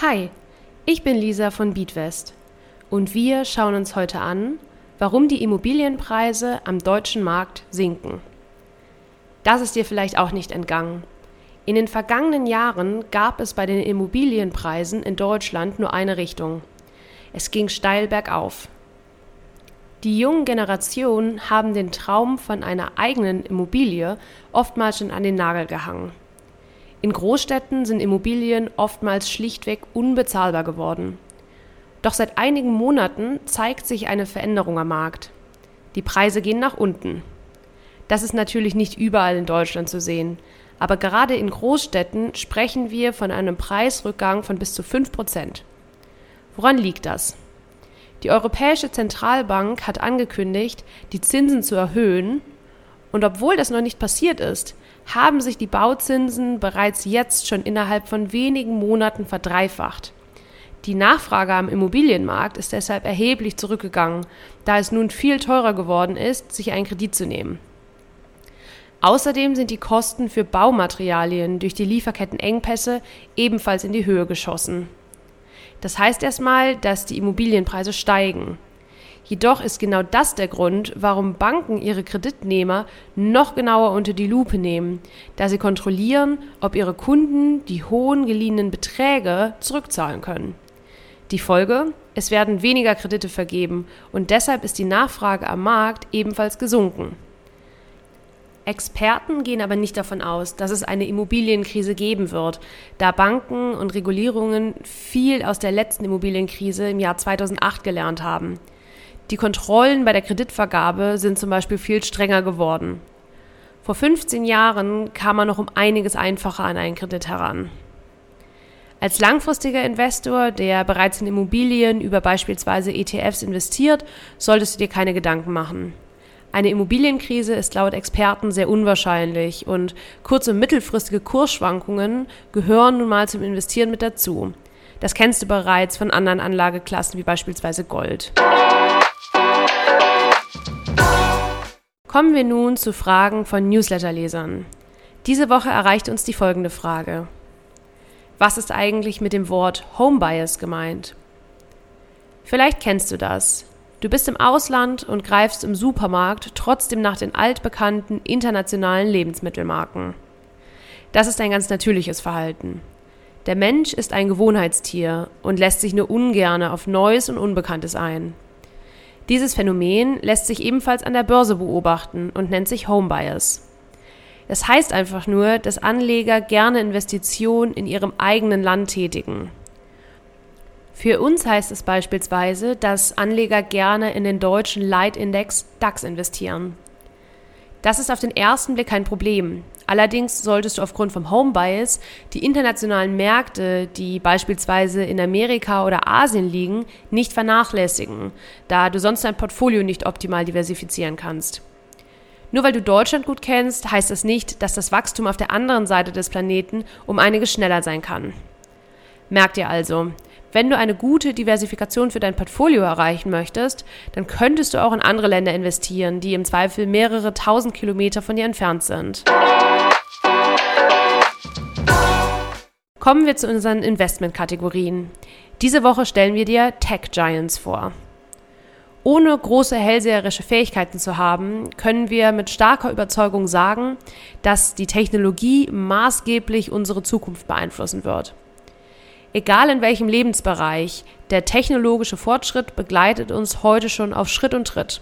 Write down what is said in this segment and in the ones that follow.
Hi, ich bin Lisa von Beatwest und wir schauen uns heute an, warum die Immobilienpreise am deutschen Markt sinken. Das ist dir vielleicht auch nicht entgangen. In den vergangenen Jahren gab es bei den Immobilienpreisen in Deutschland nur eine Richtung. Es ging steil bergauf. Die jungen Generationen haben den Traum von einer eigenen Immobilie oftmals schon an den Nagel gehangen. In Großstädten sind Immobilien oftmals schlichtweg unbezahlbar geworden. Doch seit einigen Monaten zeigt sich eine Veränderung am Markt. Die Preise gehen nach unten. Das ist natürlich nicht überall in Deutschland zu sehen, aber gerade in Großstädten sprechen wir von einem Preisrückgang von bis zu 5 Prozent. Woran liegt das? Die Europäische Zentralbank hat angekündigt, die Zinsen zu erhöhen, und obwohl das noch nicht passiert ist, haben sich die Bauzinsen bereits jetzt schon innerhalb von wenigen Monaten verdreifacht. Die Nachfrage am Immobilienmarkt ist deshalb erheblich zurückgegangen, da es nun viel teurer geworden ist, sich einen Kredit zu nehmen. Außerdem sind die Kosten für Baumaterialien durch die Lieferkettenengpässe ebenfalls in die Höhe geschossen. Das heißt erstmal, dass die Immobilienpreise steigen. Jedoch ist genau das der Grund, warum Banken ihre Kreditnehmer noch genauer unter die Lupe nehmen, da sie kontrollieren, ob ihre Kunden die hohen geliehenen Beträge zurückzahlen können. Die Folge? Es werden weniger Kredite vergeben und deshalb ist die Nachfrage am Markt ebenfalls gesunken. Experten gehen aber nicht davon aus, dass es eine Immobilienkrise geben wird, da Banken und Regulierungen viel aus der letzten Immobilienkrise im Jahr 2008 gelernt haben. Die Kontrollen bei der Kreditvergabe sind zum Beispiel viel strenger geworden. Vor 15 Jahren kam man noch um einiges einfacher an einen Kredit heran. Als langfristiger Investor, der bereits in Immobilien über beispielsweise ETFs investiert, solltest du dir keine Gedanken machen. Eine Immobilienkrise ist laut Experten sehr unwahrscheinlich und kurze und mittelfristige Kursschwankungen gehören nun mal zum Investieren mit dazu. Das kennst du bereits von anderen Anlageklassen wie beispielsweise Gold. Kommen wir nun zu Fragen von Newsletterlesern. Diese Woche erreicht uns die folgende Frage. Was ist eigentlich mit dem Wort Homebias gemeint? Vielleicht kennst du das. Du bist im Ausland und greifst im Supermarkt trotzdem nach den altbekannten internationalen Lebensmittelmarken. Das ist ein ganz natürliches Verhalten. Der Mensch ist ein Gewohnheitstier und lässt sich nur ungerne auf Neues und Unbekanntes ein. Dieses Phänomen lässt sich ebenfalls an der Börse beobachten und nennt sich Home Bias. Das heißt einfach nur, dass Anleger gerne Investitionen in ihrem eigenen Land tätigen. Für uns heißt es beispielsweise, dass Anleger gerne in den deutschen Leitindex DAX investieren. Das ist auf den ersten Blick kein Problem. Allerdings solltest du aufgrund vom Home Bias die internationalen Märkte, die beispielsweise in Amerika oder Asien liegen, nicht vernachlässigen, da du sonst dein Portfolio nicht optimal diversifizieren kannst. Nur weil du Deutschland gut kennst, heißt das nicht, dass das Wachstum auf der anderen Seite des Planeten um einiges schneller sein kann. Merk dir also, wenn du eine gute Diversifikation für dein Portfolio erreichen möchtest, dann könntest du auch in andere Länder investieren, die im Zweifel mehrere tausend Kilometer von dir entfernt sind. Kommen wir zu unseren Investmentkategorien. Diese Woche stellen wir dir Tech Giants vor. Ohne große hellseherische Fähigkeiten zu haben, können wir mit starker Überzeugung sagen, dass die Technologie maßgeblich unsere Zukunft beeinflussen wird. Egal in welchem Lebensbereich, der technologische Fortschritt begleitet uns heute schon auf Schritt und Tritt.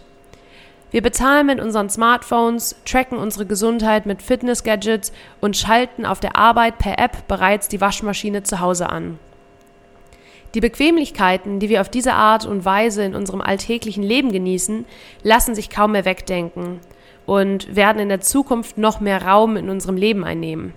Wir bezahlen mit unseren Smartphones, tracken unsere Gesundheit mit Fitness-Gadgets und schalten auf der Arbeit per App bereits die Waschmaschine zu Hause an. Die Bequemlichkeiten, die wir auf diese Art und Weise in unserem alltäglichen Leben genießen, lassen sich kaum mehr wegdenken und werden in der Zukunft noch mehr Raum in unserem Leben einnehmen.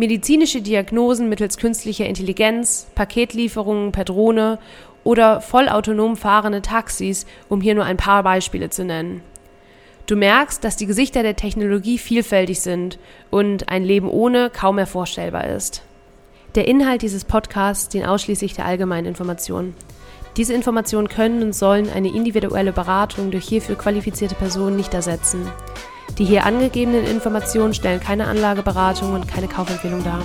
Medizinische Diagnosen mittels künstlicher Intelligenz, Paketlieferungen per Drohne oder vollautonom fahrende Taxis, um hier nur ein paar Beispiele zu nennen. Du merkst, dass die Gesichter der Technologie vielfältig sind und ein Leben ohne kaum mehr vorstellbar ist. Der Inhalt dieses Podcasts dient ausschließlich der allgemeinen Information. Diese Informationen können und sollen eine individuelle Beratung durch hierfür qualifizierte Personen nicht ersetzen. Die hier angegebenen Informationen stellen keine Anlageberatung und keine Kaufempfehlung dar.